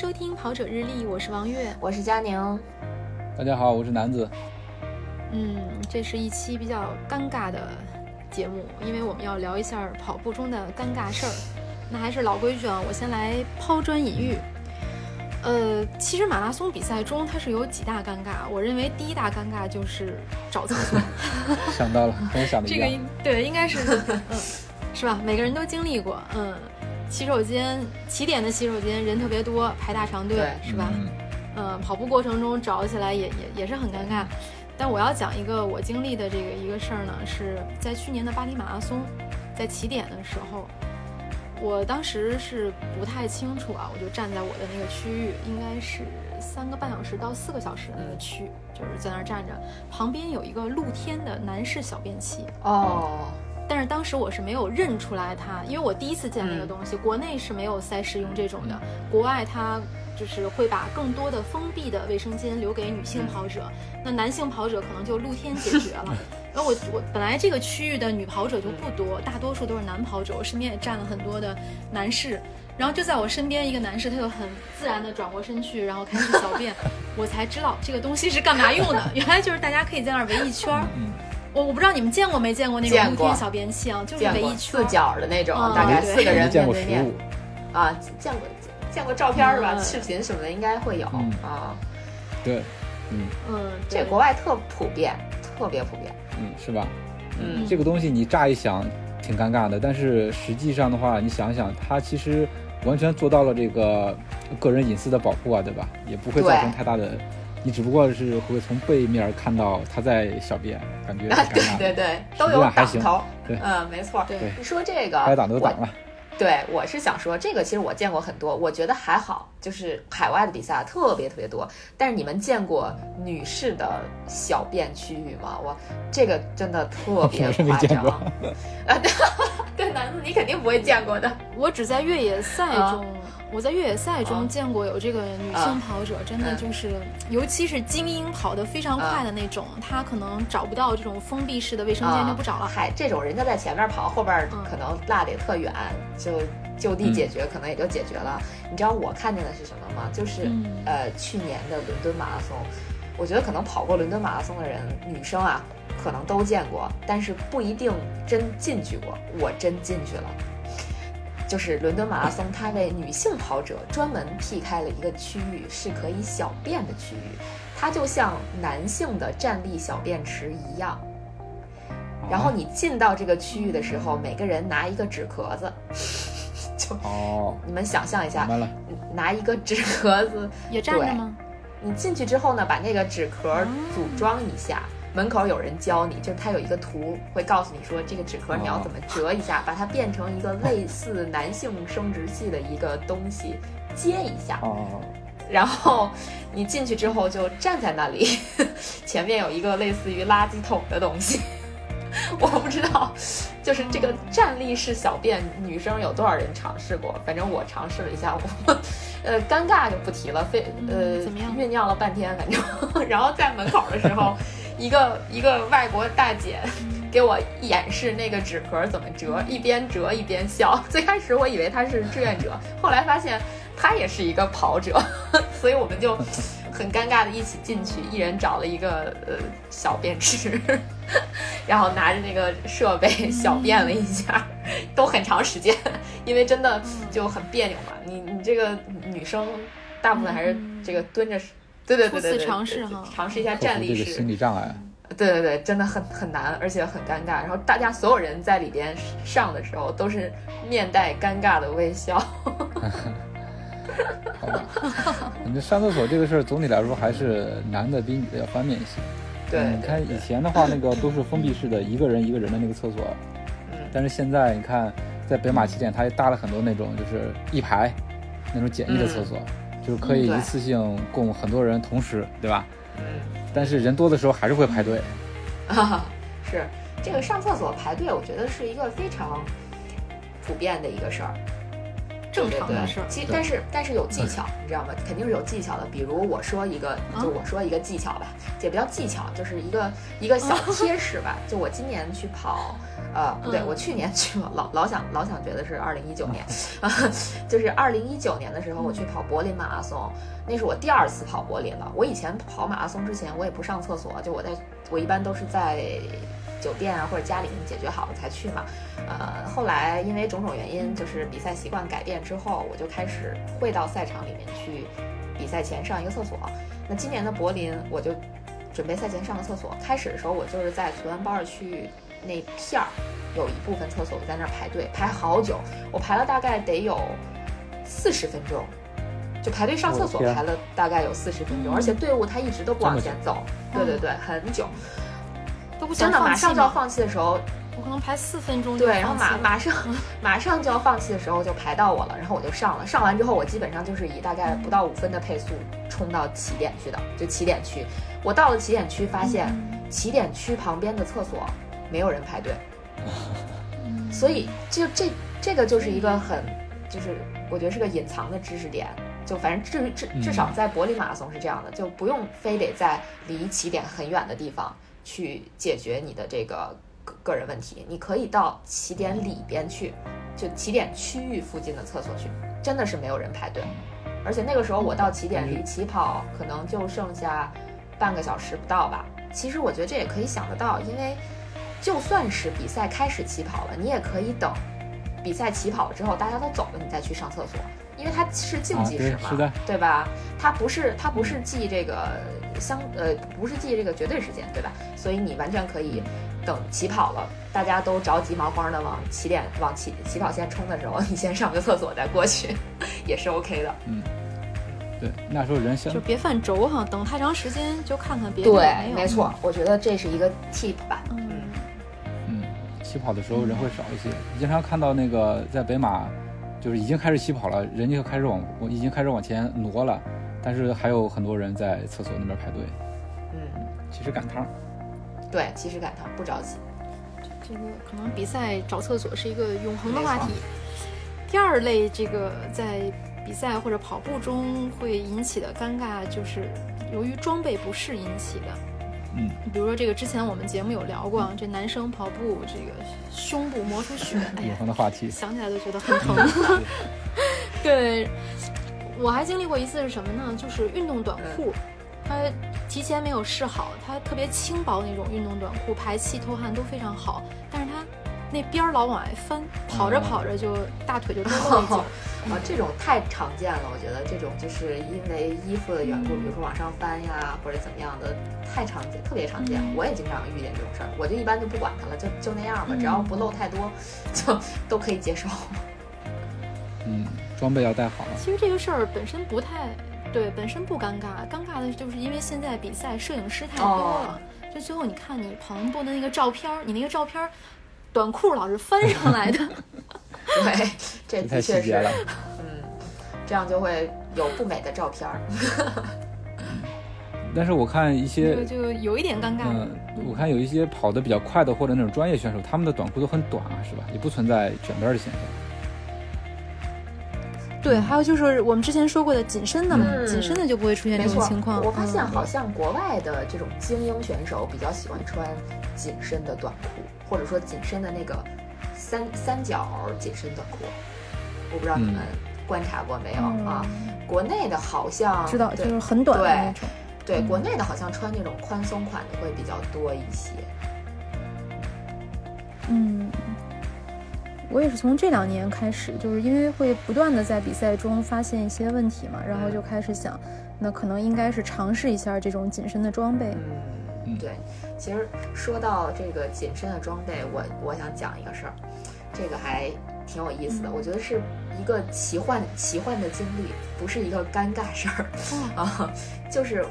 收听跑者日历，我是王悦，我是佳宁。大家好，我是南子。嗯，这是一期比较尴尬的节目，因为我们要聊一下跑步中的尴尬事儿。那还是老规矩啊，我先来抛砖引玉。呃，其实马拉松比赛中它是有几大尴尬，我认为第一大尴尬就是找厕所。想到了，跟我想的一样。这个对，应该是，嗯，是吧？每个人都经历过，嗯。洗手间起点的洗手间人特别多，排大长队，是吧？嗯，跑步过程中找起来也也也是很尴尬。但我要讲一个我经历的这个一个事儿呢，是在去年的巴黎马拉松，在起点的时候，我当时是不太清楚啊，我就站在我的那个区域，应该是三个半小时到四个小时的那个区，就是在那儿站着，旁边有一个露天的男士小便器。哦。但是当时我是没有认出来它，因为我第一次见那个东西。国内是没有赛事用这种的，国外它就是会把更多的封闭的卫生间留给女性跑者，那男性跑者可能就露天解决了。然后我我本来这个区域的女跑者就不多，大多数都是男跑者，我身边也站了很多的男士。然后就在我身边一个男士，他就很自然的转过身去，然后开始小便，我才知道这个东西是干嘛用的，原来就是大家可以在那儿围一圈儿。我我不知道你们见过没见过那种露天小便器啊，就是围一圈四角的那种，大概四个人面对面。啊，见过见过照片是吧？视频什么的应该会有啊。对，嗯嗯，这国外特普遍，特别普遍。嗯，是吧？嗯，这个东西你乍一想挺尴尬的，但是实际上的话，你想想，它其实完全做到了这个个人隐私的保护啊，对吧？也不会造成太大的。你只不过是会从背面看到他在小便，感觉对对对，都有挡头。对，嗯，没错。对，你说这个该挡都挡了。对，我是想说这个，其实我见过很多，我觉得还好，就是海外的比赛特别特别多。但是你们见过女士的小便区域吗？我这个真的特别夸张。啊，对，男子你肯定不会见过的。我只在越野赛中。我在越野赛中见过有这个女性跑者，真的就是，尤其是精英跑得非常快的那种，她可能找不到这种封闭式的卫生间就不找了。嗨，这种人家在前面跑，后边可能落得也特远，就就地解决，可能也就解决了。你知道我看见的是什么吗？就是呃去年的伦敦马拉松，我觉得可能跑过伦敦马拉松的人，女生啊，可能都见过，但是不一定真进去过。我真进去了。就是伦敦马拉松，它为女性跑者专门辟开了一个区域，是可以小便的区域，它就像男性的站立小便池一样。然后你进到这个区域的时候，每个人拿一个纸壳子，就哦，你们想象一下，拿一个纸壳子也站着吗？你进去之后呢，把那个纸壳组装一下。门口有人教你，就是他有一个图，会告诉你说这个纸壳你要怎么折一下，把它变成一个类似男性生殖器的一个东西，接一下。哦。然后你进去之后就站在那里，前面有一个类似于垃圾桶的东西。我不知道，就是这个站立式小便，女生有多少人尝试过？反正我尝试了一下，我呃尴尬就不提了，非呃怎么样？酝酿了半天，反正 然后在门口的时候。一个一个外国大姐给我演示那个纸壳怎么折，一边折一边笑。最开始我以为她是志愿者，后来发现她也是一个跑者，所以我们就很尴尬的一起进去，一人找了一个呃小便池，然后拿着那个设备小便了一下，都很长时间，因为真的就很别扭嘛。你你这个女生大部分还是这个蹲着。对对对对对，尝试哈，尝试一下站立式心理障碍。对对对，真的很很难，而且很尴尬。然后大家所有人在里边上的时候，都是面带尴尬的微笑。好吧，你这上厕所这个事儿，总体来说还是男的比女的要方便一些。对，你看以前的话，那个都是封闭式的，一个人一个人的那个厕所。嗯。但是现在你看，在北马起点，它搭了很多那种就是一排那种简易的厕所。就是可以一次性供很多人同时，对吧？嗯。但是人多的时候还是会排队。啊，是这个上厕所排队，我觉得是一个非常普遍的一个事儿，正常的事儿。其但是但是有技巧，你知道吗？肯定是有技巧的。比如我说一个，就我说一个技巧吧，也不叫技巧，就是一个一个小 贴士吧。就我今年去跑呃，不对，我去年去了，老老想老想觉得是二零一九年，啊，就是二零一九年的时候我去跑柏林马拉松，那是我第二次跑柏林了。我以前跑马拉松之前我也不上厕所，就我在我一般都是在酒店啊或者家里解决好了才去嘛。呃，后来因为种种原因，就是比赛习惯改变之后，我就开始会到赛场里面去比赛前上一个厕所。那今年的柏林我就准备赛前上个厕所，开始的时候我就是在存完包尔区。那片儿有一部分厕所，我在那儿排队排好久，我排了大概得有四十分钟，就排队上厕所排了大概有四十分钟，而且队伍它一直都不往前走，对对对，很久，都不真的马上就要放弃的时候，我可能排四分钟，对，然后马马上 马上就要放弃的时候就排到我了，然后我就上了，上完之后我基本上就是以大概不到五分的配速冲到起点去的，就起点区，我到了起点区发现起点区旁边的厕所。没有人排队，所以就这这个就是一个很，就是我觉得是个隐藏的知识点。就反正至至至少在柏林马拉松是这样的，就不用非得在离起点很远的地方去解决你的这个个个人问题，你可以到起点里边去，就起点区域附近的厕所去，真的是没有人排队。而且那个时候我到起点离起跑可能就剩下半个小时不到吧。其实我觉得这也可以想得到，因为。就算是比赛开始起跑了，你也可以等比赛起跑了之后，大家都走了，你再去上厕所，因为它是竞技时嘛，对吧？它不是它不是记这个相呃不是记这个绝对时间，对吧？所以你完全可以等起跑了，大家都着急忙慌的往起点往起起跑线冲的时候，你先上个厕所再过去，也是 OK 的。嗯，对，那时候人先就别犯轴哈，等太长时间就看看别的。对，没错，我觉得这是一个 tip 吧。嗯嗯。起跑的时候人会少一些，经常看到那个在北马，就是已经开始起跑了，人就开始往，已经开始往前挪了，但是还有很多人在厕所那边排队。嗯，其实赶趟。对，其实赶趟不着急。这个可能比赛找厕所是一个永恒的话题。第二类，这个在比赛或者跑步中会引起的尴尬，就是由于装备不适引起的。嗯，比如说这个之前我们节目有聊过，这男生跑步这个胸部磨出血，哎呀，的话题，想起来都觉得很疼。对，我还经历过一次是什么呢？就是运动短裤，它提前没有试好，它特别轻薄那种运动短裤，排气透汗都非常好，但是它。那边儿老往外翻，跑着跑着就大腿就脱了一截。啊，这种太常见了，我觉得这种就是因为衣服的缘故，比如说往上翻呀，或者怎么样的，太常见，特别常见。我也经常遇见这种事儿，我就一般就不管它了，就就那样吧，只要不露太多，就都可以接受。嗯，装备要带好。其实这个事儿本身不太对，本身不尴尬，尴尬的就是因为现在比赛摄影师太多了，就最后你看你跑步的那个照片，你那个照片。短裤老是翻上来的，对，这的确是，嗯，这样就会有不美的照片儿。但是我看一些就有一点尴尬。嗯，我看有一些跑得比较快的或者那种专业选手，他们的短裤都很短啊，是吧？也不存在卷边的现象。对，还有就是我们之前说过的紧身的嘛，紧身的就不会出现这种情况。我发现好像国外的这种精英选手比较喜欢穿紧身的短裤。或者说紧身的那个三三角紧身短裤，我不知道你们观察过没有啊？国内的好像知道，就是很短的那种。对，国内的好像穿那种宽松款的会比较多一些。嗯，我也是从这两年开始，就是因为会不断的在比赛中发现一些问题嘛，然后就开始想，那可能应该是尝试一下这种紧身的装备。嗯，对。其实说到这个紧身的装备，我我想讲一个事儿，这个还挺有意思的。我觉得是一个奇幻奇幻的经历，不是一个尴尬事儿啊。就是，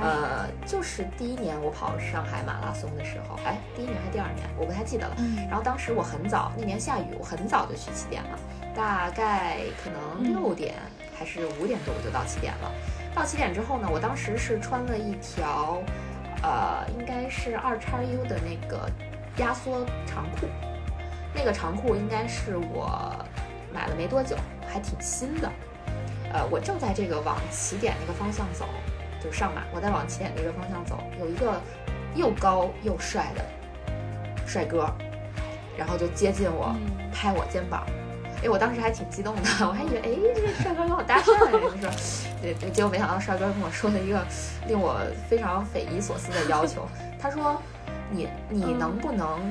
呃，就是第一年我跑上海马拉松的时候，哎，第一年还是第二年，我不太记得了。然后当时我很早，那年下雨，我很早就去起点了，大概可能六点还是五点多我就到起点了。到起点之后呢，我当时是穿了一条。呃，应该是二叉 U 的那个压缩长裤，那个长裤应该是我买了没多久，还挺新的。呃，我正在这个往起点那个方向走，就上马，我在往起点这个方向走，有一个又高又帅的帅哥，然后就接近我，拍我肩膀。哎，我当时还挺激动的，我还以为哎，这个帅哥跟我搭讪，就是说，对，结果没想到帅哥跟我说了一个令我非常匪夷所思的要求。他说：“你你能不能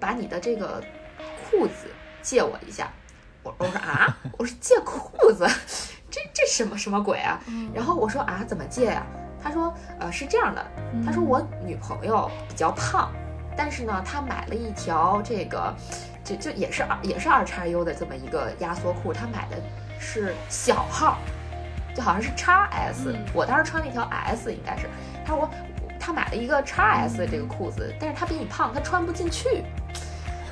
把你的这个裤子借我一下？”我我说啊，我说借裤子，这这什么什么鬼啊？然后我说啊，怎么借呀？他说呃是这样的，他说我女朋友比较胖，但是呢，她买了一条这个。就就也是二也是二叉 U 的这么一个压缩裤，她买的是小号，就好像是叉 S，我当时穿了一条 S，应该是。他说我他买了一个叉 S 的这个裤子，但是他比你胖，他穿不进去，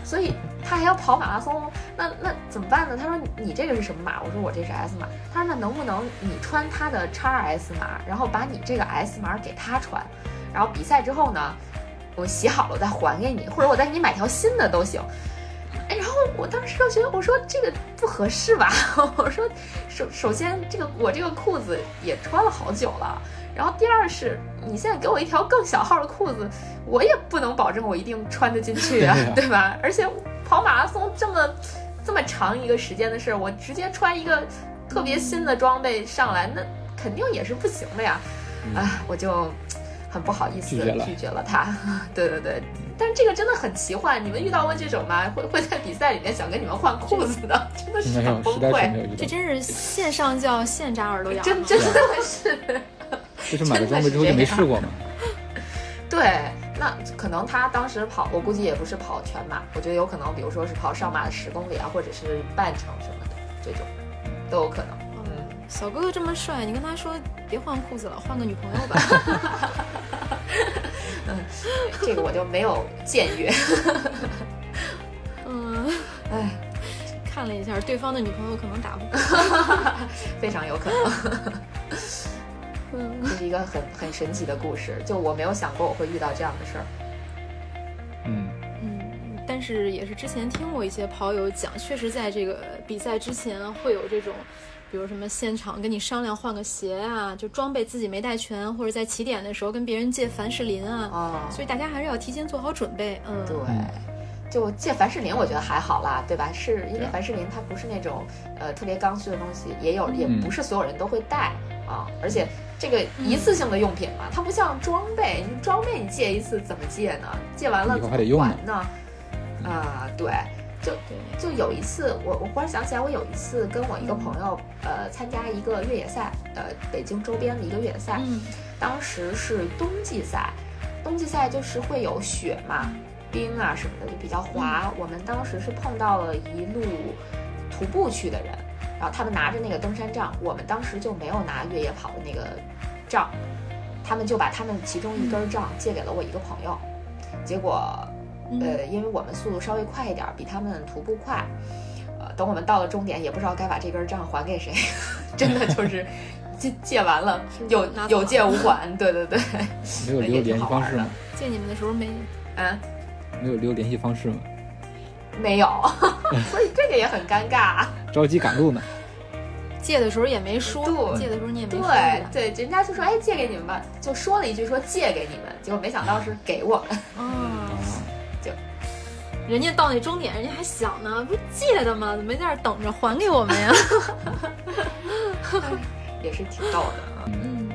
所以他还要跑马拉松，那那怎么办呢？他说你这个是什么码？我说我这是 S 码。他说那能不能你穿他的叉 S 码，然后把你这个 S 码给他穿，然后比赛之后呢，我洗好了再还给你，或者我再给你买条新的都行。哎，然后我当时就觉得，我说这个不合适吧？我说，首首先，这个我这个裤子也穿了好久了。然后第二是，你现在给我一条更小号的裤子，我也不能保证我一定穿得进去 啊，对吧？而且跑马拉松这么这么长一个时间的事，我直接穿一个特别新的装备上来，那肯定也是不行的呀。哎，我就很不好意思拒绝了他。对对对。但是这个真的很奇幻，你们遇到过这种吗？会会在比赛里面想跟你们换裤子的，真的是很崩溃。这真是线上叫线扎耳朵痒，真真的是。就是买了装备之后就没试过嘛？对，那可能他当时跑，我估计也不是跑全马，我觉得有可能，比如说是跑上马的十公里啊，或者是半程什么的，这种都有可能。嗯，小哥哥这么帅，你跟他说别换裤子了，换个女朋友吧。嗯，这个我就没有僭越。嗯，哎，看了一下，对方的女朋友可能打不过，非常有可能。嗯，这是一个很 很神奇的故事，就我没有想过我会遇到这样的事儿。嗯嗯，但是也是之前听过一些跑友讲，确实在这个比赛之前会有这种。比如什么现场跟你商量换个鞋啊，就装备自己没带全，或者在起点的时候跟别人借凡士林啊，啊，所以大家还是要提前做好准备。嗯，对，就借凡士林，我觉得还好啦，对吧？是因为凡士林它不是那种呃特别刚需的东西，也有也不是所有人都会带啊，而且这个一次性的用品嘛，它不像装备，你装备你借一次怎么借呢？借完了怎么还呢？啊，对。就就有一次，我我忽然想起来，我有一次跟我一个朋友，呃，参加一个越野赛，呃，北京周边的一个越野赛，当时是冬季赛，冬季赛就是会有雪嘛，冰啊什么的，就比较滑。我们当时是碰到了一路徒步去的人，然后他们拿着那个登山杖，我们当时就没有拿越野跑的那个杖，他们就把他们其中一根杖借给了我一个朋友，结果。呃，因为我们速度稍微快一点，比他们徒步快。呃，等我们到了终点，也不知道该把这根杖还给谁，真的就 是借借完了，有有借无还。对对对，没有留联系方式吗？借你们的时候没？啊，没有留联系方式吗？没有，所以这个也很尴尬。着急赶路呢。借的时候也没说，借的时候你也没说。对对，人家就说哎，借给你们吧，就说了一句说借给你们，结果没想到是给我们。嗯。人家到那终点，人家还想呢，不借的吗？怎么没在那等着还给我们呀？也是挺逗的。嗯，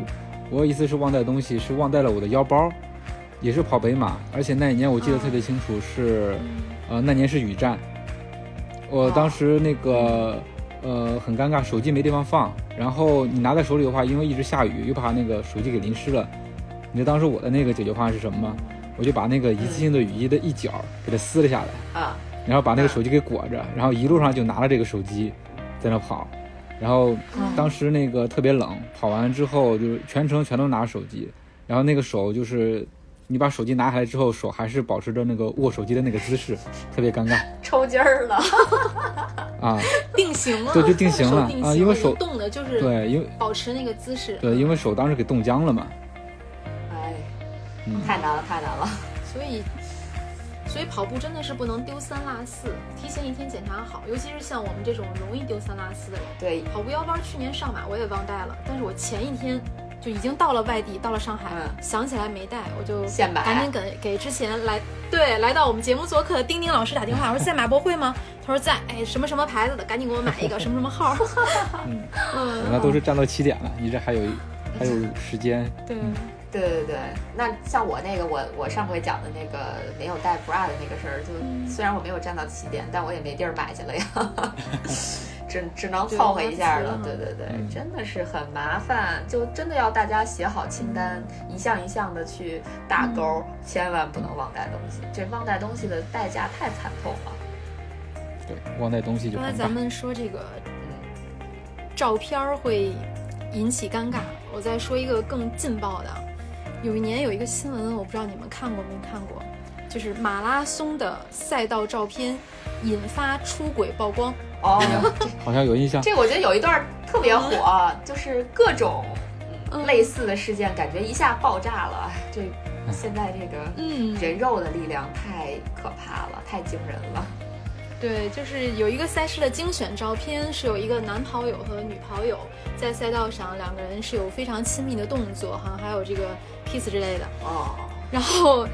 我有一次是忘带东西，是忘带了我的腰包，也是跑北马，而且那一年我记得特别清楚，是呃那年是雨战，我当时那个呃很尴尬，手机没地方放，然后你拿在手里的话，因为一直下雨，又怕那个手机给淋湿了。你知道当时我的那个解决方案是什么吗？我就把那个一次性的雨衣的一角给它撕了下来啊，然后把那个手机给裹着，然后一路上就拿了这个手机在那跑，然后当时那个特别冷，跑完之后就是全程全都拿手机，然后那个手就是你把手机拿下来之后，手还是保持着那个握手机的那个姿势，特别尴尬，抽筋儿了啊，定型了，对，就定型了啊，因为手动的就是对，因为保持那个姿势，对，因为手当时给冻僵了嘛。哎太难了，太难了。所以，所以跑步真的是不能丢三落四，提前一天检查好。尤其是像我们这种容易丢三落四的人。对，跑步腰包去年上马我也忘带了，但是我前一天就已经到了外地，到了上海，想起来没带，我就赶紧给给之前来对来到我们节目做客的丁丁老师打电话，我说在马博会吗？他说在，哎，什么什么牌子的，赶紧给我买一个，什么什么号。嗯嗯，那都是站到七点了，你这还有还有时间。对。对对对，那像我那个，我我上回讲的那个没有带 bra 的那个事儿，就虽然我没有站到起点，但我也没地儿买去了呀，只只能凑合一下了。对对对，真的是很麻烦，就真的要大家写好清单，一项一项的去打勾，千万不能忘带东西，这忘带东西的代价太惨痛了。对，忘带东西就。刚才咱们说这个，嗯，照片会引起尴尬，我再说一个更劲爆的。有一年有一个新闻，我不知道你们看过没看过，就是马拉松的赛道照片引发出轨曝光。哦，好像有印象。这我觉得有一段特别火，就是各种类似的事件，感觉一下爆炸了。这现在这个人肉的力量太可怕了，太惊人了。对，就是有一个赛事的精选照片，是有一个男跑友和女跑友在赛道上，两个人是有非常亲密的动作，好像还有这个 kiss 之类的。哦。然后，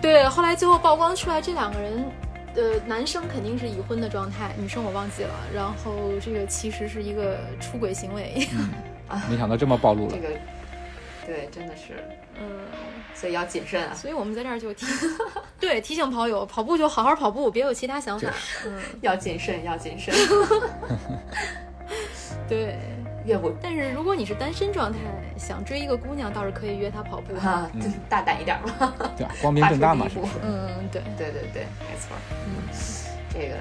对，后来最后曝光出来，这两个人，呃，男生肯定是已婚的状态，女生我忘记了。然后这个其实是一个出轨行为。啊，没想到这么暴露了。这个，对，真的是。嗯。所以要谨慎啊！所以我们在这儿就提，对提醒跑友，跑步就好好跑步，别有其他想法。嗯，要谨慎，要谨慎。对，越不。但是如果你是单身状态，想追一个姑娘，倒是可以约她跑步哈，大胆一点嘛。对，光明正大嘛，是嗯，对，对对对，没错。嗯，这个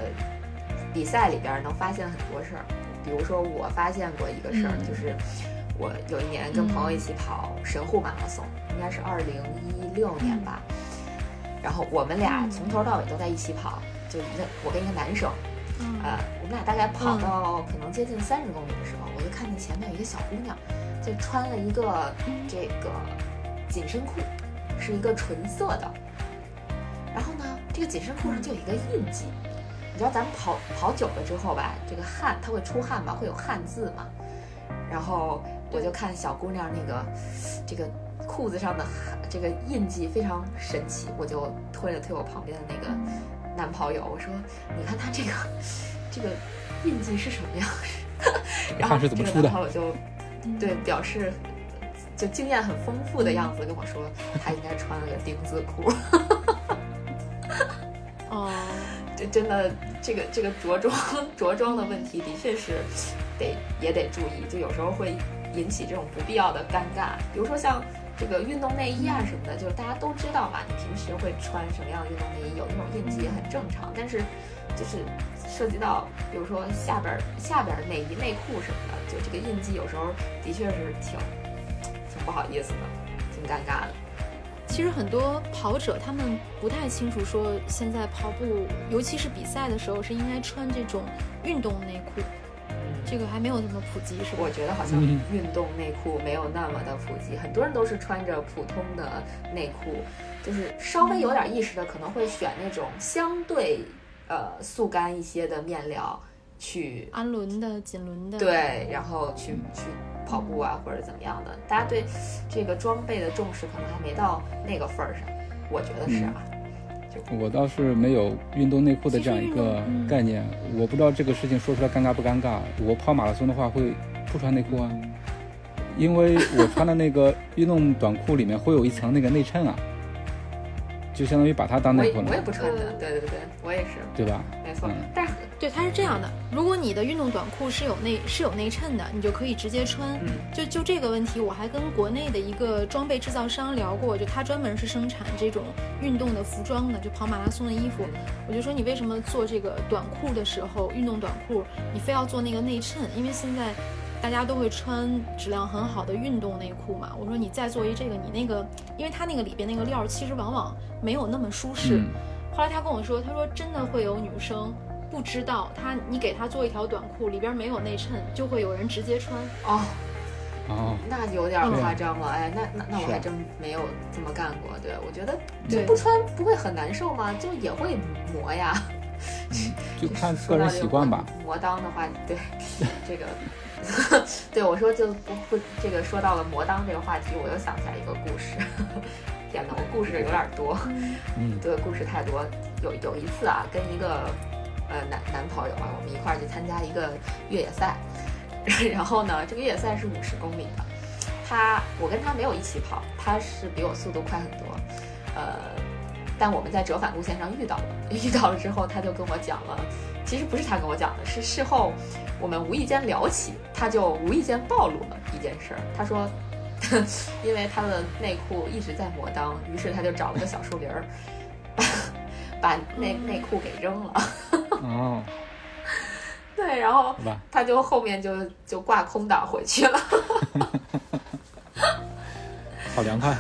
比赛里边能发现很多事儿，比如说我发现过一个事儿，就是我有一年跟朋友一起跑神户马拉松。应该是二零一六年吧，然后我们俩从头到尾都在一起跑，就一个我跟一个男生，呃，我们俩大概跑到可能接近三十公里的时候，看见前面有一个小姑娘，就穿了一个这个紧身裤，是一个纯色的，然后呢，这个紧身裤上就有一个印记，你知道咱们跑跑久了之后吧，这个汗它会出汗嘛，会有汗渍嘛，然后我就看小姑娘那个这个。裤子上的这个印记非常神奇，我就推了推我旁边的那个男跑友，我说：“你看他这个这个印记是什么样式？” 然后这个男跑友就对表示就经验很丰富的样子跟我说：“他应该穿了个丁字裤。”哦，这真的这个这个着装 着装的问题的确是得也得注意，就有时候会引起这种不必要的尴尬，比如说像。这个运动内衣啊什么的，就是大家都知道嘛。你平时会穿什么样的运动内衣？有那种印记也很正常。但是，就是涉及到，比如说下边下边内衣、内裤什么的，就这个印记有时候的确是挺挺不好意思的，挺尴尬的。其实很多跑者他们不太清楚，说现在跑步，尤其是比赛的时候，是应该穿这种运动内裤。这个还没有那么普及，是吧？我觉得好像运动内裤没有那么的普及，很多人都是穿着普通的内裤，就是稍微有点意识的可能会选那种相对呃速干一些的面料去氨纶的、锦纶的，对，然后去去跑步啊或者怎么样的，大家对这个装备的重视可能还没到那个份儿上，我觉得是啊。我倒是没有运动内裤的这样一个概念，我不知道这个事情说出来尴尬不尴尬。我跑马拉松的话会不穿内裤啊，因为我穿的那个运动短裤里面会有一层那个内衬啊，就相当于把它当内裤了。我也不穿的，对对对，我也是，对吧？没错，但是。对，它是这样的。如果你的运动短裤是有内是有内衬的，你就可以直接穿。就就这个问题，我还跟国内的一个装备制造商聊过，就他专门是生产这种运动的服装的，就跑马拉松的衣服。我就说你为什么做这个短裤的时候，运动短裤你非要做那个内衬？因为现在大家都会穿质量很好的运动内裤嘛。我说你再做一这个，你那个，因为它那个里边那个料其实往往没有那么舒适。后来他跟我说，他说真的会有女生。不知道他，你给他做一条短裤，里边没有内衬，就会有人直接穿哦哦，那有点夸张了，哎，那那那我还真没有这么干过。对，我觉得就不穿不会很难受吗？就也会磨呀，就看个人习惯吧。磨裆的话，对 这个，对我说就不不这个说到了磨裆这个话题，我又想起来一个故事。天哪，我故事有点多，嗯，对，故事太多。有有一次啊，跟一个呃男男朋友啊，我们一块儿去参加一个越野赛，然后呢，这个越野赛是五十公里的，他我跟他没有一起跑，他是比我速度快很多，呃，但我们在折返路线上遇到了，遇到了之后，他就跟我讲了，其实不是他跟我讲的，是事后我们无意间聊起，他就无意间暴露了一件事儿，他说。因为他的内裤一直在磨裆，于是他就找了个小树林儿，把内内裤给扔了。哦，对，然后他就后面就就挂空档回去了。好凉快。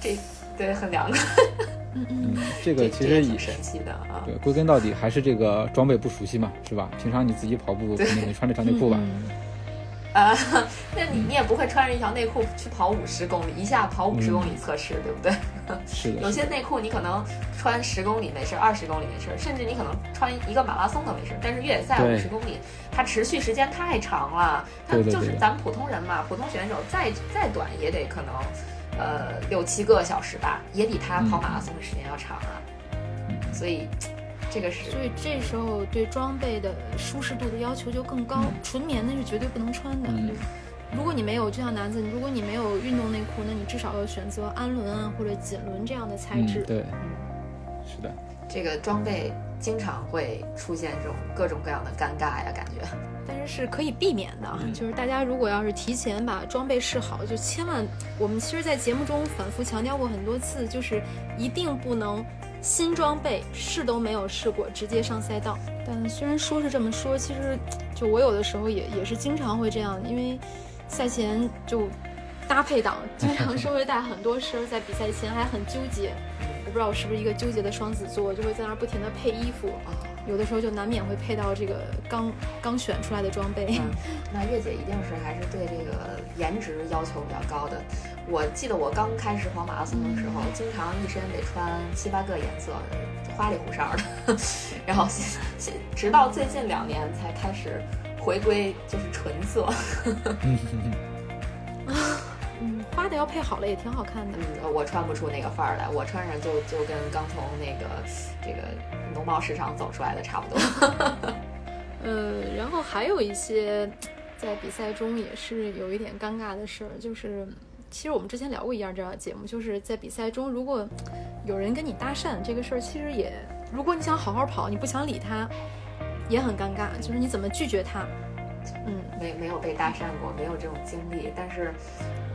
这对很凉快。嗯嗯，这个其实挺神奇的啊。对，归根到底还是这个装备不熟悉嘛，是吧？平常你自己跑步肯定没穿这条内裤吧？啊，那你你也不会穿着一条内裤去跑五十公里，一下跑五十公里测试，对不对？是的。有些内裤你可能穿十公里没事，二十公里没事，甚至你可能穿一个马拉松都没事。但是越野赛五十公里，它持续时间太长了，它就是咱们普通人嘛，普通选手再再短也得可能呃六七个小时吧，也比他跑马拉松的时间要长啊。所以。这个是，所以这时候对装备的舒适度的要求就更高。纯棉的是绝对不能穿的。如果你没有，就像男子，如果你没有运动内裤，那你至少要选择氨纶啊或者锦纶这样的材质。对，是的。这个装备经常会出现这种各种各样的尴尬呀，感觉。但是是可以避免的，就是大家如果要是提前把装备试好，就千万，我们其实，在节目中反复强调过很多次，就是一定不能。新装备试都没有试过，直接上赛道。但虽然说是这么说，其实就我有的时候也也是经常会这样，因为赛前就搭配党经常是会带很多身，在比赛前还很纠结。我不知道我是不是一个纠结的双子座，就会在那儿不停的配衣服。有的时候就难免会配到这个刚刚选出来的装备。那月姐一定是还是对这个颜值要求比较高的。我记得我刚开始跑马拉松的时候，经常一身得穿七八个颜色，花里胡哨的。然后，直到最近两年才开始回归，就是纯色。嗯，花的要配好了也挺好看的。嗯，我穿不出那个范儿来，我穿上就就跟刚从那个这个农贸市场走出来的差不多。呃，然后还有一些在比赛中也是有一点尴尬的事儿，就是其实我们之前聊过一样这样的节目，就是在比赛中如果有人跟你搭讪这个事儿，其实也如果你想好好跑，你不想理他，也很尴尬，就是你怎么拒绝他？嗯，没没有被搭讪过，没有这种经历，但是。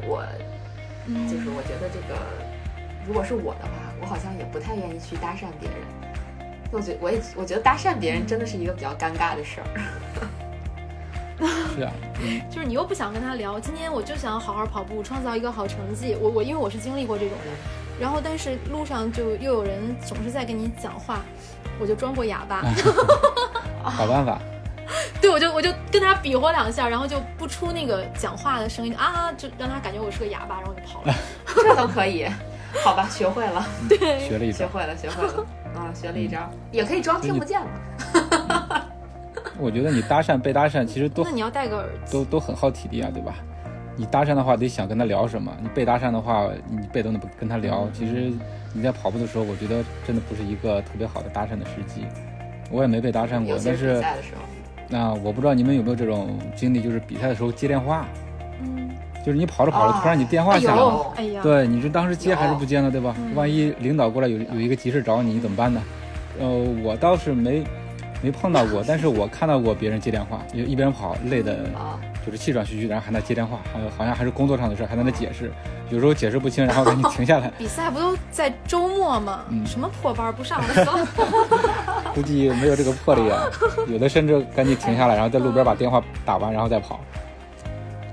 我，就是我觉得这个，如果是我的话，我好像也不太愿意去搭讪别人。我觉我也我觉得搭讪别人真的是一个比较尴尬的事儿。是啊，就是你又不想跟他聊，今天我就想好好跑步，创造一个好成绩。我我因为我是经历过这种的，然后但是路上就又有人总是在跟你讲话，我就装过哑巴。好办法。对，我就我就跟他比划两下，然后就不出那个讲话的声音啊，就让他感觉我是个哑巴，然后就跑了。这都可以，好吧，学会了。对，学了一学会了，学会了啊，学了一招，也可以装听不见嘛。我觉得你搭讪被搭讪其实都那你要戴个耳机，都都很耗体力啊，对吧？你搭讪的话得想跟他聊什么，你被搭讪的话你被动的不跟他聊，其实你在跑步的时候，我觉得真的不是一个特别好的搭讪的时机。我也没被搭讪过，但是。那我不知道你们有没有这种经历，就是比赛的时候接电话，嗯，就是你跑着跑着，突然你电话响了，哎呀，对，你是当时接还是不接呢？对吧？万一领导过来有有一个急事找你，怎么办呢？呃，我倒是没没碰到过，但是我看到过别人接电话，就一边跑累的，就是气喘吁吁，然后还在接电话，还有好像还是工作上的事，还在那解释，有时候解释不清，然后赶紧停下来。比赛不都在周末吗？什么破班不上了？估计没有这个魄力啊，有的甚至赶紧停下来，然后在路边把电话打完，然后再跑。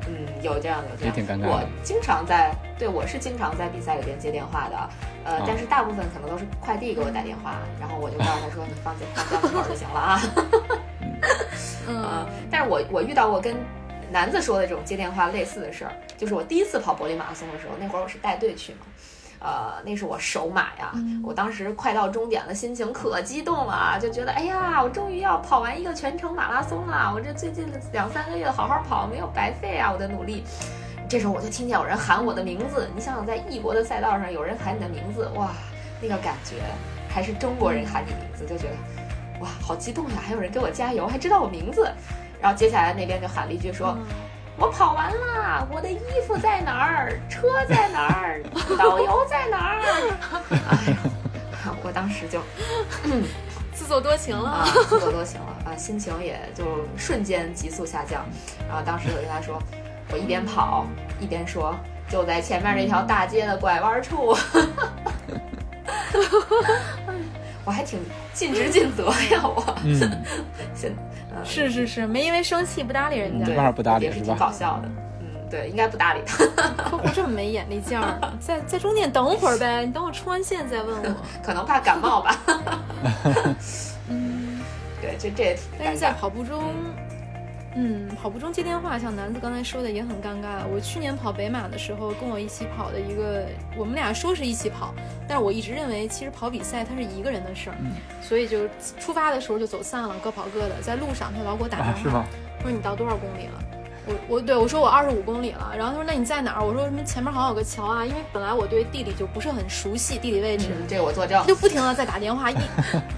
嗯，有这样的，也挺尴尬。我经常在，对我是经常在比赛里边接电话的，呃，但是大部分可能都是快递给我打电话，然后我就告诉他说：“你放放家门口就行了啊。”嗯，但是我我遇到过跟南子说的这种接电话类似的事儿，就是我第一次跑柏林马拉松的时候，那会儿我是带队去嘛。呃，那是我首马呀，我当时快到终点了，心情可激动了，就觉得哎呀，我终于要跑完一个全程马拉松了，我这最近两三个月好好跑，没有白费啊，我的努力。这时候我就听见有人喊我的名字，你想想，在异国的赛道上有人喊你的名字，哇，那个感觉，还是中国人喊你名字，就觉得哇，好激动呀！还有人给我加油，还知道我名字。然后接下来那边就喊了一句说。我跑完了，我的衣服在哪儿？车在哪儿？导游在哪儿？哎呀，我当时就嗯 自作多情了，自作多情了啊，心情也就瞬间急速下降。然后当时我跟他说，我一边跑一边说，就在前面那条大街的拐弯处。我还挺尽职尽责呀，我。现。是是是，没因为生气不搭理人家，对，不搭理是吧？挺搞笑的，嗯，对，应该不搭理他。客户这么没眼力劲儿，在在中间等会儿呗，你等我出完线再问我。可能怕感冒吧。嗯，对，这这。但是在跑步中。嗯，跑步中接电话，像南子刚才说的也很尴尬。我去年跑北马的时候，跟我一起跑的一个，我们俩说是一起跑，但是我一直认为其实跑比赛它是一个人的事儿，所以就出发的时候就走散了，各跑各的。在路上他老给我打电话，说你到多少公里了？我我对我说我二十五公里了。然后他说那你在哪儿？我说什么前面好像有个桥啊，因为本来我对地理就不是很熟悉，地理位置。这个我作证。他就不停的在打电话，一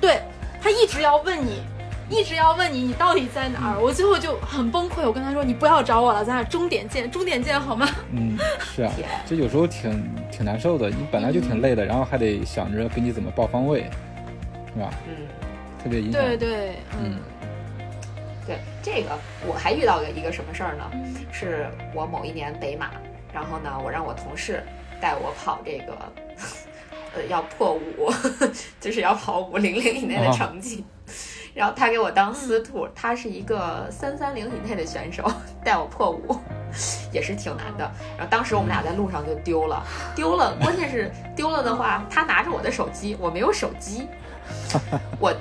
对他一直要问你。一直要问你，你到底在哪儿？我最后就很崩溃。我跟他说：“你不要找我了，咱俩终点见，终点见，好吗？”嗯，是啊，就有时候挺挺难受的。你本来就挺累的，然后还得想着给你怎么报方位，是吧？嗯，特别影响。对对，嗯，对，这个我还遇到了一个什么事儿呢？是我某一年北马，然后呢，我让我同事带我跑这个，呃，要破五，就是要跑五零零以内的成绩。然后他给我当司徒，他是一个三三零以内的选手，带我破五，也是挺难的。然后当时我们俩在路上就丢了，丢了，关键是丢了的话，他拿着我的手机，我没有手机，我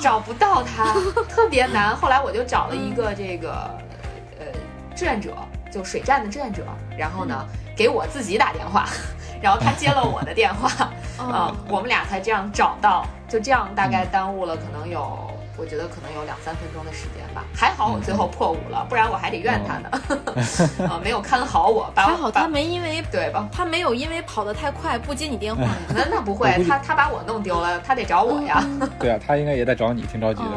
找不到他，特别难。后来我就找了一个这个呃志愿者，就水站的志愿者，然后呢给我自己打电话，然后他接了我的电话，啊，我们俩才这样找到，就这样大概耽误了可能有。我觉得可能有两三分钟的时间吧，还好我最后破五了，不然我还得怨他呢。啊，没有看好我，还好他没因为对吧？他没有因为跑得太快不接你电话。那那不会，他他把我弄丢了，他得找我呀。对啊，他应该也在找你，挺着急的。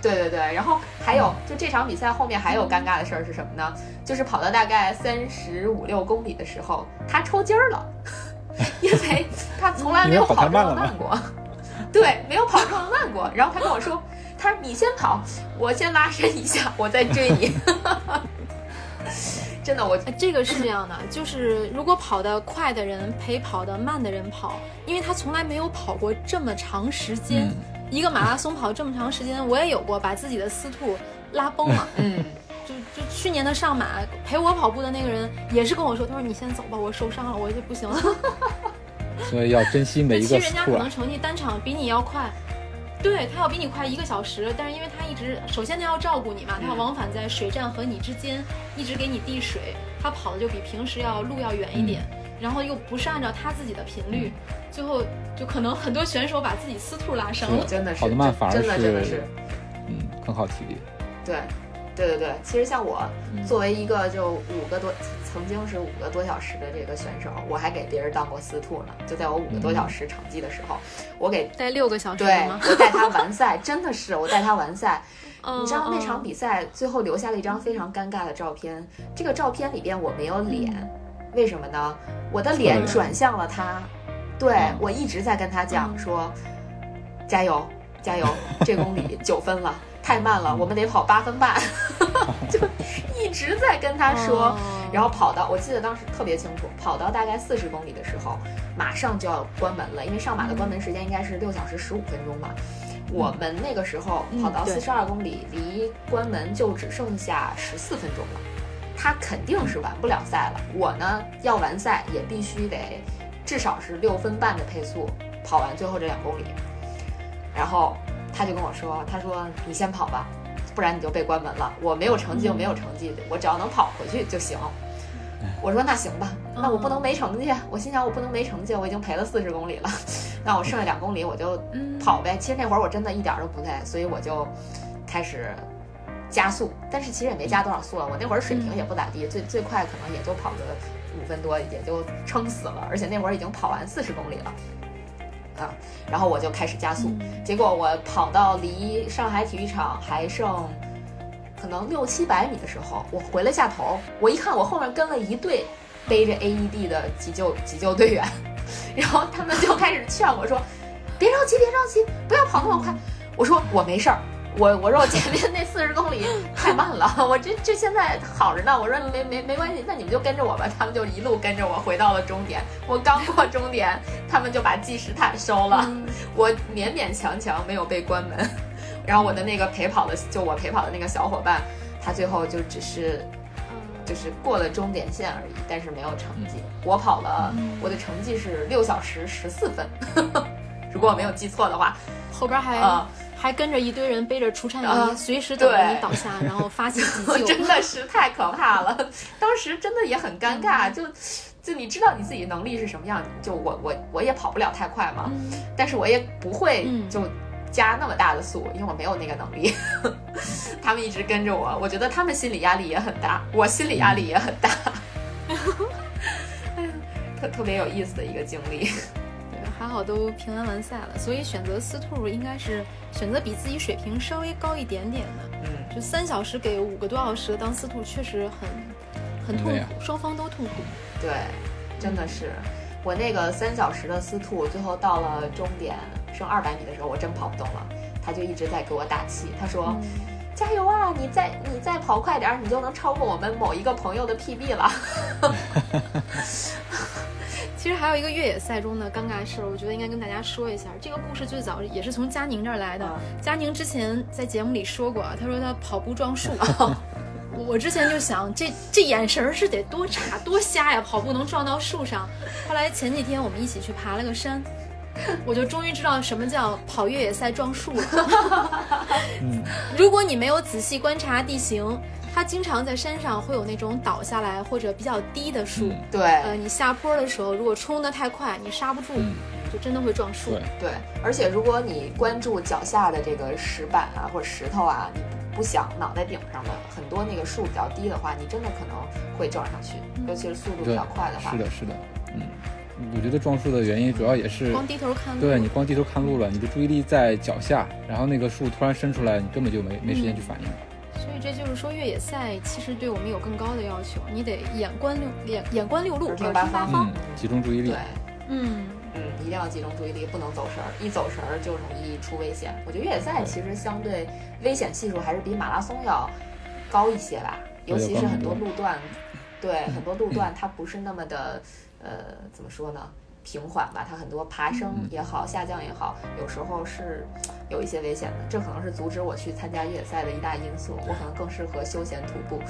对对对，然后还有就这场比赛后面还有尴尬的事儿是什么呢？就是跑到大概三十五六公里的时候，他抽筋儿了，因为他从来没有跑这么慢过。对，没有跑这么慢过。然后他跟我说：“ 他说你先跑，我先拉伸一下，我再追你。”真的，我这个是这样的，就是如果跑得快的人陪跑得慢的人跑，因为他从来没有跑过这么长时间，一个马拉松跑这么长时间，我也有过把自己的司兔拉崩了。嗯，就就去年的上马陪我跑步的那个人也是跟我说：“他说你先走吧，我受伤了，我就不行了。”所以要珍惜每一个。其实人家可能成绩单场比你要快，对他要比你快一个小时，但是因为他一直，首先他要照顾你嘛，他要往返在水站和你之间，一直给你递水，他跑的就比平时要路要远一点，然后又不是按照他自己的频率，最后就可能很多选手把自己私兔拉伤了。真的是跑得慢反而是，嗯，很耗体力。对。对对对，其实像我作为一个就五个多，曾经是五个多小时的这个选手，我还给别人当过司徒呢。就在我五个多小时成绩的时候，我给带六个小时对，我带他完赛，真的是我带他完赛。你知道那场比赛最后留下了一张非常尴尬的照片，这个照片里边我没有脸，为什么呢？我的脸转向了他，对我一直在跟他讲说，加油加油，这公里九分了。太慢了，我们得跑八分半，就 一直在跟他说，然后跑到，我记得当时特别清楚，跑到大概四十公里的时候，马上就要关门了，因为上马的关门时间应该是六小时十五分钟吧。我们那个时候跑到四十二公里，离关门就只剩下十四分钟了，他肯定是完不了赛了。我呢要完赛也必须得至少是六分半的配速跑完最后这两公里，然后。他就跟我说：“他说你先跑吧，不然你就被关门了。我没有成绩就没有成绩，我只要能跑回去就行。”我说那行吧，那我不能没成绩。我心想我不能没成绩，我已经赔了四十公里了，那我剩下两公里我就跑呗。其实那会儿我真的一点都不累，所以我就开始加速。但是其实也没加多少速了，我那会儿水平也不咋地，最最快可能也就跑个五分多，也就撑死了。而且那会儿已经跑完四十公里了，啊，然后我就开始加速。结果我跑到离上海体育场还剩。可能六七百米的时候，我回了下头，我一看，我后面跟了一队背着 AED 的急救急救队员，然后他们就开始劝我说：“别着急，别着急，不要跑那么快。”我说：“我没事儿，我我说我前面那四十公里太慢了，我这这现在好着呢。”我说：“没没没关系，那你们就跟着我吧。”他们就一路跟着我回到了终点。我刚过终点，他们就把计时毯收了，我勉勉强强没有被关门。然后我的那个陪跑的，就我陪跑的那个小伙伴，他最后就只是，就是过了终点线而已，但是没有成绩。我跑了，我的成绩是六小时十四分，如果我没有记错的话。后边还还跟着一堆人背着除颤仪，随时等着你倒下，然后发起急救。真的是太可怕了，当时真的也很尴尬，就就你知道你自己能力是什么样，就我我我也跑不了太快嘛，但是我也不会就。加那么大的速，因为我没有那个能力。他们一直跟着我，我觉得他们心理压力也很大，我心理压力也很大。特特别有意思的一个经历。对，还好都平安完赛了。所以选择司兔应该是选择比自己水平稍微高一点点的。嗯，就三小时给五个多小时的当司兔确实很很痛苦，双方都痛苦。对，真的是。我那个三小时的司兔最后到了终点。剩二百米的时候，我真跑不动了，他就一直在给我打气。他说：“加油啊，你再你再跑快点，你就能超过我们某一个朋友的 PB 了。”其实还有一个越野赛中的尴尬事儿，我觉得应该跟大家说一下。这个故事最早也是从佳宁这儿来的。佳宁之前在节目里说过，他说他跑步撞树。我之前就想，这这眼神是得多差多瞎呀，跑步能撞到树上。后来前几天我们一起去爬了个山。我就终于知道什么叫跑越野赛撞树了。如果你没有仔细观察地形，它经常在山上会有那种倒下来或者比较低的树。对，呃，你下坡的时候如果冲得太快，你刹不住，就真的会撞树。对，而且如果你关注脚下的这个石板啊或者石头啊，你不想脑袋顶上的很多那个树比较低的话，你真的可能会撞上去，尤其是速度比较快的话。是的，是的，嗯。我觉得撞树的原因主要也是光低头看路，对你光低头看路了，你的注意力在脚下，然后那个树突然伸出来，你根本就没没时间去反应。所以这就是说，越野赛其实对我们有更高的要求，你得眼观六眼眼观六路，耳听八方，集中注意力。对，嗯嗯，一定要集中注意力，不能走神儿，一走神儿就容易出危险。我觉得越野赛其实相对危险系数还是比马拉松要高一些吧，尤其是很多路段，对很多路段 它不是那么的。呃，怎么说呢？平缓吧，它很多爬升也好，下降也好，有时候是有一些危险的。这可能是阻止我去参加越野赛的一大因素。我可能更适合休闲徒步。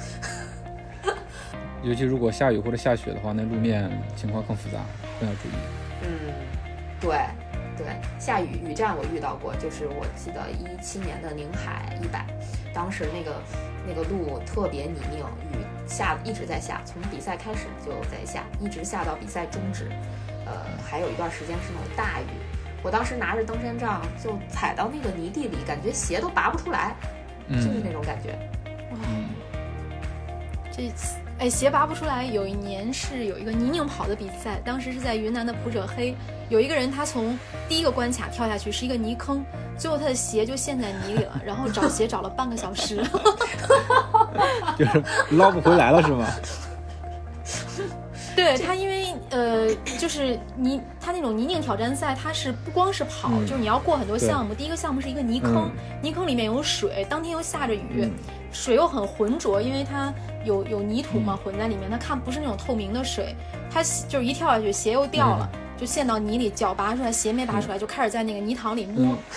尤其如果下雨或者下雪的话，那路面情况更复杂，更要注意。嗯，对对，下雨雨战我遇到过，就是我记得一七年的宁海一百，当时那个那个路特别泥泞，雨。下一直在下，从比赛开始就在下，一直下到比赛终止。呃，还有一段时间是那种大雨，我当时拿着登山杖就踩到那个泥地里，感觉鞋都拔不出来，就是那种感觉。哇，这次哎，鞋拔不出来。有一年是有一个泥泞跑的比赛，当时是在云南的普者黑，有一个人他从第一个关卡跳下去是一个泥坑。最后他的鞋就陷在泥里了，然后 找鞋找了半个小时，就是捞不回来了是吗？对他，因为呃，就是泥，他那种泥泞挑战赛，它是不光是跑，就是你要过很多项目。第一个项目是一个泥坑，泥坑里面有水，当天又下着雨，水又很浑浊，因为它有有泥土嘛混在里面，它看不是那种透明的水，它就是一跳下去鞋又掉了。就陷到泥里，脚拔出来，鞋没拔出来，就开始在那个泥塘里摸。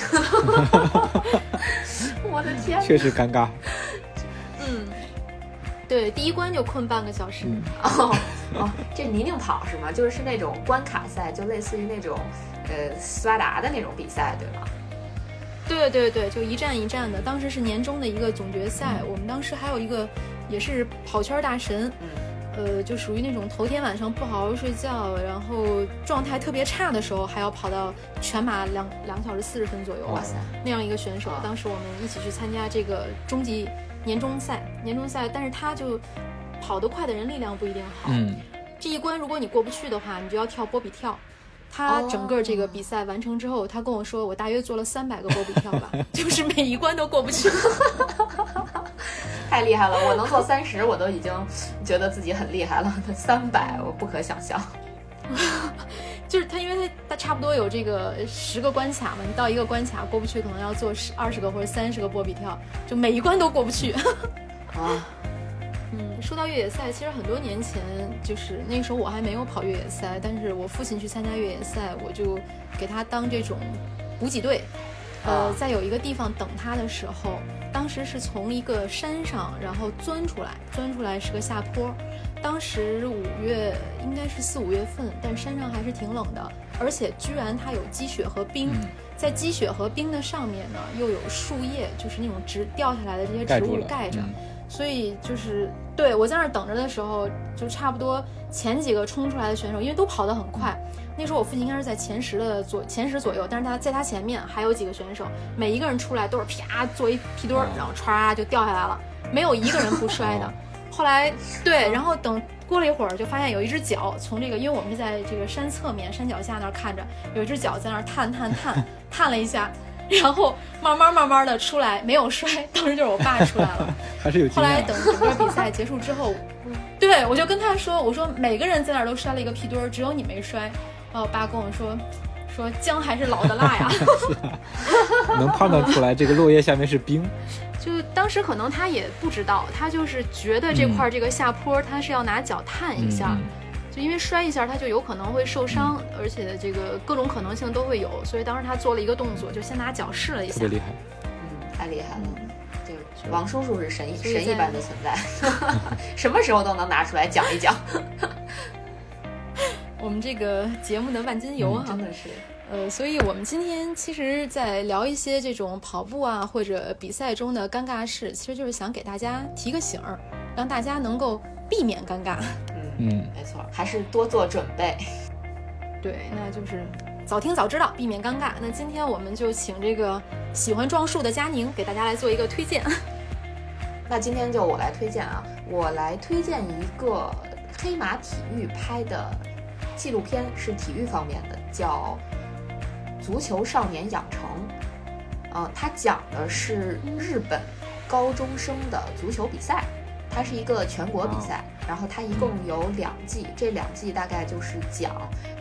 我的天！确实尴尬。嗯，对，第一关就困半个小时。哦哦，这泥泞跑是吗？就是是那种关卡赛，就类似于那种呃斯巴达的那种比赛，对吗？对对对，就一站一站的。当时是年终的一个总决赛，我们当时还有一个也是跑圈大神。嗯。呃，就属于那种头天晚上不好好睡觉，然后状态特别差的时候，还要跑到全马两两个小时四十分左右，哇塞，那样一个选手。当时我们一起去参加这个终极年终赛，年终赛，但是他就跑得快的人力量不一定好。嗯，这一关如果你过不去的话，你就要跳波比跳。他整个这个比赛完成之后，他跟我说，我大约做了三百个波比跳吧，就是每一关都过不去。太厉害了！我能做三十，我都已经觉得自己很厉害了。三百，我不可想象。差不多有这个十个关卡嘛，你到一个关卡过不去，可能要做十二十个或者三十个波比跳，就每一关都过不去。啊，嗯，说到越野赛，其实很多年前，就是那个时候我还没有跑越野赛，但是我父亲去参加越野赛，我就给他当这种补给队。呃，在有一个地方等他的时候，当时是从一个山上，然后钻出来，钻出来是个下坡。当时五月应该是四五月份，但山上还是挺冷的，而且居然它有积雪和冰，在积雪和冰的上面呢，又有树叶，就是那种直掉下来的这些植物盖着，所以就是对我在那儿等着的时候，就差不多前几个冲出来的选手，因为都跑得很快。那时候我父亲应该是在前十的左前十左右，但是他在他前面还有几个选手，每一个人出来都是啪做一屁墩儿，然后歘就掉下来了，没有一个人不摔的。后来对，然后等过了一会儿，就发现有一只脚从这个，因为我们是在这个山侧面山脚下那儿看着，有一只脚在那儿探探探 探了一下，然后慢慢慢慢的出来，没有摔。当时就是我爸出来了，还是有。后来等整个比赛结束之后，对我就跟他说，我说每个人在那儿都摔了一个屁墩儿，只有你没摔。然后我爸跟我说，说姜还是老的辣呀，能判断出来这个落叶下面是冰。就当时可能他也不知道，他就是觉得这块这个下坡他是要拿脚探一下，就因为摔一下他就有可能会受伤，而且这个各种可能性都会有，所以当时他做了一个动作，就先拿脚试了一下。特别厉害，嗯，太厉害了，这个王叔叔是神神一般的存在，什么时候都能拿出来讲一讲。我们这个节目的万金油哈，真的是，呃，所以我们今天其实，在聊一些这种跑步啊或者比赛中的尴尬事，其实就是想给大家提个醒儿，让大家能够避免尴尬。嗯嗯，没错，还是多做准备。对，那就是早听早知道，避免尴尬。那今天我们就请这个喜欢撞树的佳宁给大家来做一个推荐。那今天就我来推荐啊，我来推荐一个黑马体育拍的。纪录片是体育方面的，叫《足球少年养成》。嗯，它讲的是日本高中生的足球比赛，它是一个全国比赛。然后它一共有两季，这两季大概就是讲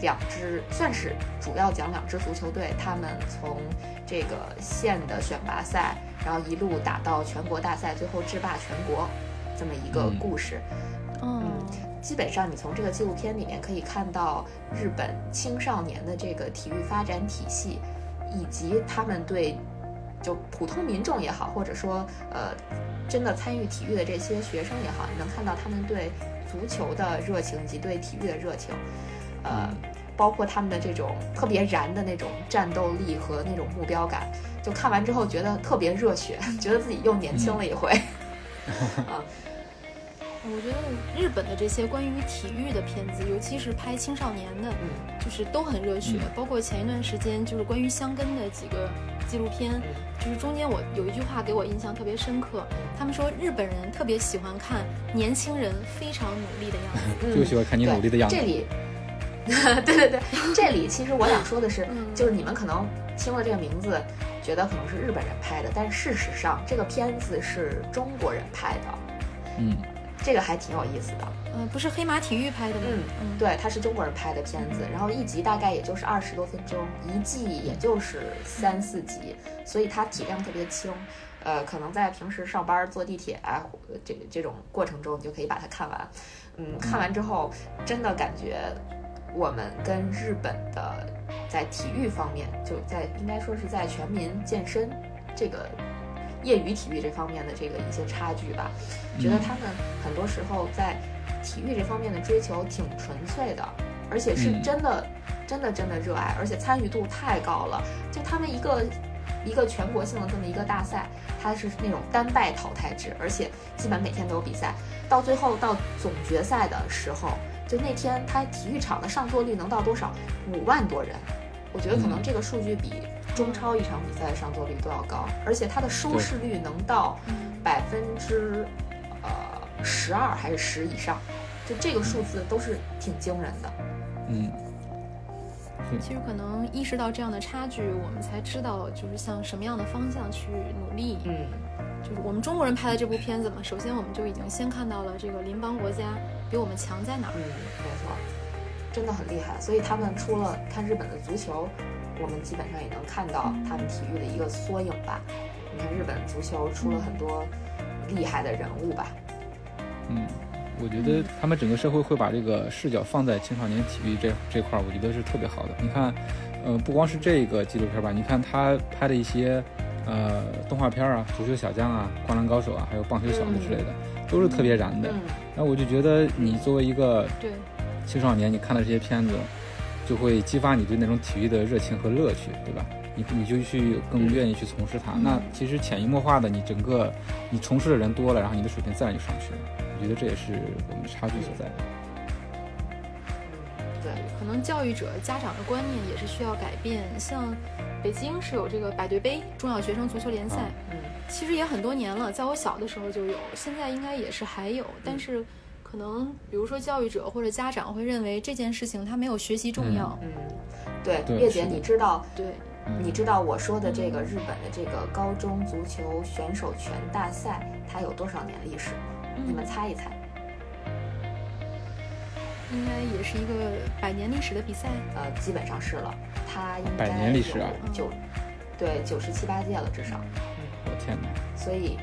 两支，算是主要讲两支足球队，他们从这个县的选拔赛，然后一路打到全国大赛，最后制霸全国，这么一个故事。嗯。基本上，你从这个纪录片里面可以看到日本青少年的这个体育发展体系，以及他们对就普通民众也好，或者说呃真的参与体育的这些学生也好，你能看到他们对足球的热情以及对体育的热情，呃，包括他们的这种特别燃的那种战斗力和那种目标感，就看完之后觉得特别热血，觉得自己又年轻了一回 啊。我觉得日本的这些关于体育的片子，尤其是拍青少年的，就是都很热血。包括前一段时间就是关于香根的几个纪录片，就是中间我有一句话给我印象特别深刻。他们说日本人特别喜欢看年轻人非常努力的样子，就喜欢看你努力的样子。这里，对对对，这里其实我想说的是，就是你们可能听了这个名字，觉得可能是日本人拍的，但事实上这个片子是中国人拍的。嗯。这个还挺有意思的，嗯，不是黑马体育拍的吗？嗯，对，它是中国人拍的片子，然后一集大概也就是二十多分钟，一季也就是三四集，所以它体量特别轻，呃，可能在平时上班坐地铁啊，这这种过程中，你就可以把它看完。嗯，看完之后，真的感觉我们跟日本的在体育方面，就在应该说是在全民健身这个。业余体育这方面的这个一些差距吧，觉得他们很多时候在体育这方面的追求挺纯粹的，而且是真的、真的、真的热爱，而且参与度太高了。就他们一个一个全国性的这么一个大赛，它是那种单败淘汰制，而且基本每天都有比赛。到最后到总决赛的时候，就那天他体育场的上座率能到多少？五万多人。我觉得可能这个数据比中超一场比赛的上座率都要高，而且它的收视率能到百分之呃十二还是十以上，就这个数字都是挺惊人的。嗯。其实可能意识到这样的差距，我们才知道就是向什么样的方向去努力。嗯，就是我们中国人拍的这部片子嘛，首先我们就已经先看到了这个邻邦国家比我们强在哪儿。嗯，没错，真的很厉害。所以他们出了看日本的足球，我们基本上也能看到他们体育的一个缩影吧。你看日本足球出了很多厉害的人物吧。嗯。我觉得他们整个社会会把这个视角放在青少年体育这这块儿，我觉得是特别好的。你看，呃，不光是这个纪录片吧，你看他拍的一些，呃，动画片啊，《足球小将》啊，《灌篮高手》啊，还有《棒球小子》之类的，都是特别燃的。那我就觉得，你作为一个青少年，你看的这些片子，就会激发你对那种体育的热情和乐趣，对吧？你你就去更愿意去从事它。那其实潜移默化的，你整个你从事的人多了，然后你的水平自然就上去了。我觉得这也是我们的差距所在。对，可能教育者、家长的观念也是需要改变。像北京是有这个百对杯中小学生足球联赛，嗯，其实也很多年了，在我小的时候就有，现在应该也是还有。但是可能比如说教育者或者家长会认为这件事情他没有学习重要。嗯，对，月姐，你知道？对，你知道我说的这个日本的这个高中足球选手权大赛，它有多少年历史吗？你们猜一猜，应该也是一个百年历史的比赛。呃，基本上是了，它应该百年历史啊，九，对，九十七八届了至少。我天哪！所以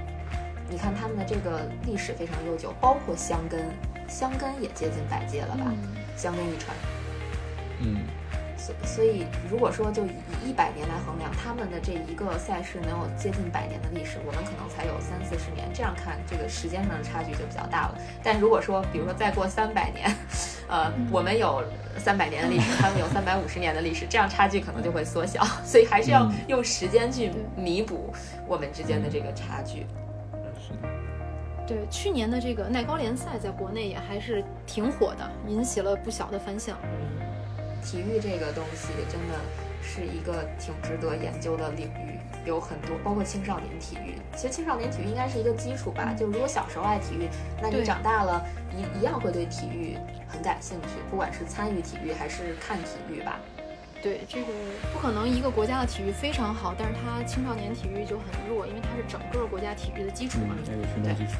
你看他们的这个历史非常悠久，包括香根，香根也接近百届了吧？香根一传。嗯。所所以，如果说就以一百年来衡量，他们的这一个赛事能有接近百年的历史，我们可能才有三四十年。这样看，这个时间上的差距就比较大了。但如果说，比如说再过三百年，呃，我们有三百年的历史，他们有三百五十年的历史，这样差距可能就会缩小。所以还是要用时间去弥补我们之间的这个差距。对，去年的这个耐高联赛在国内也还是挺火的，引起了不小的反响。体育这个东西真的是一个挺值得研究的领域，有很多，包括青少年体育。其实青少年体育应该是一个基础吧，就如果小时候爱体育，那你长大了一一样会对体育很感兴趣，不管是参与体育还是看体育吧。对，这个不可能一个国家的体育非常好，但是它青少年体育就很弱，因为它是整个国家体育的基础嘛。那个训练基础。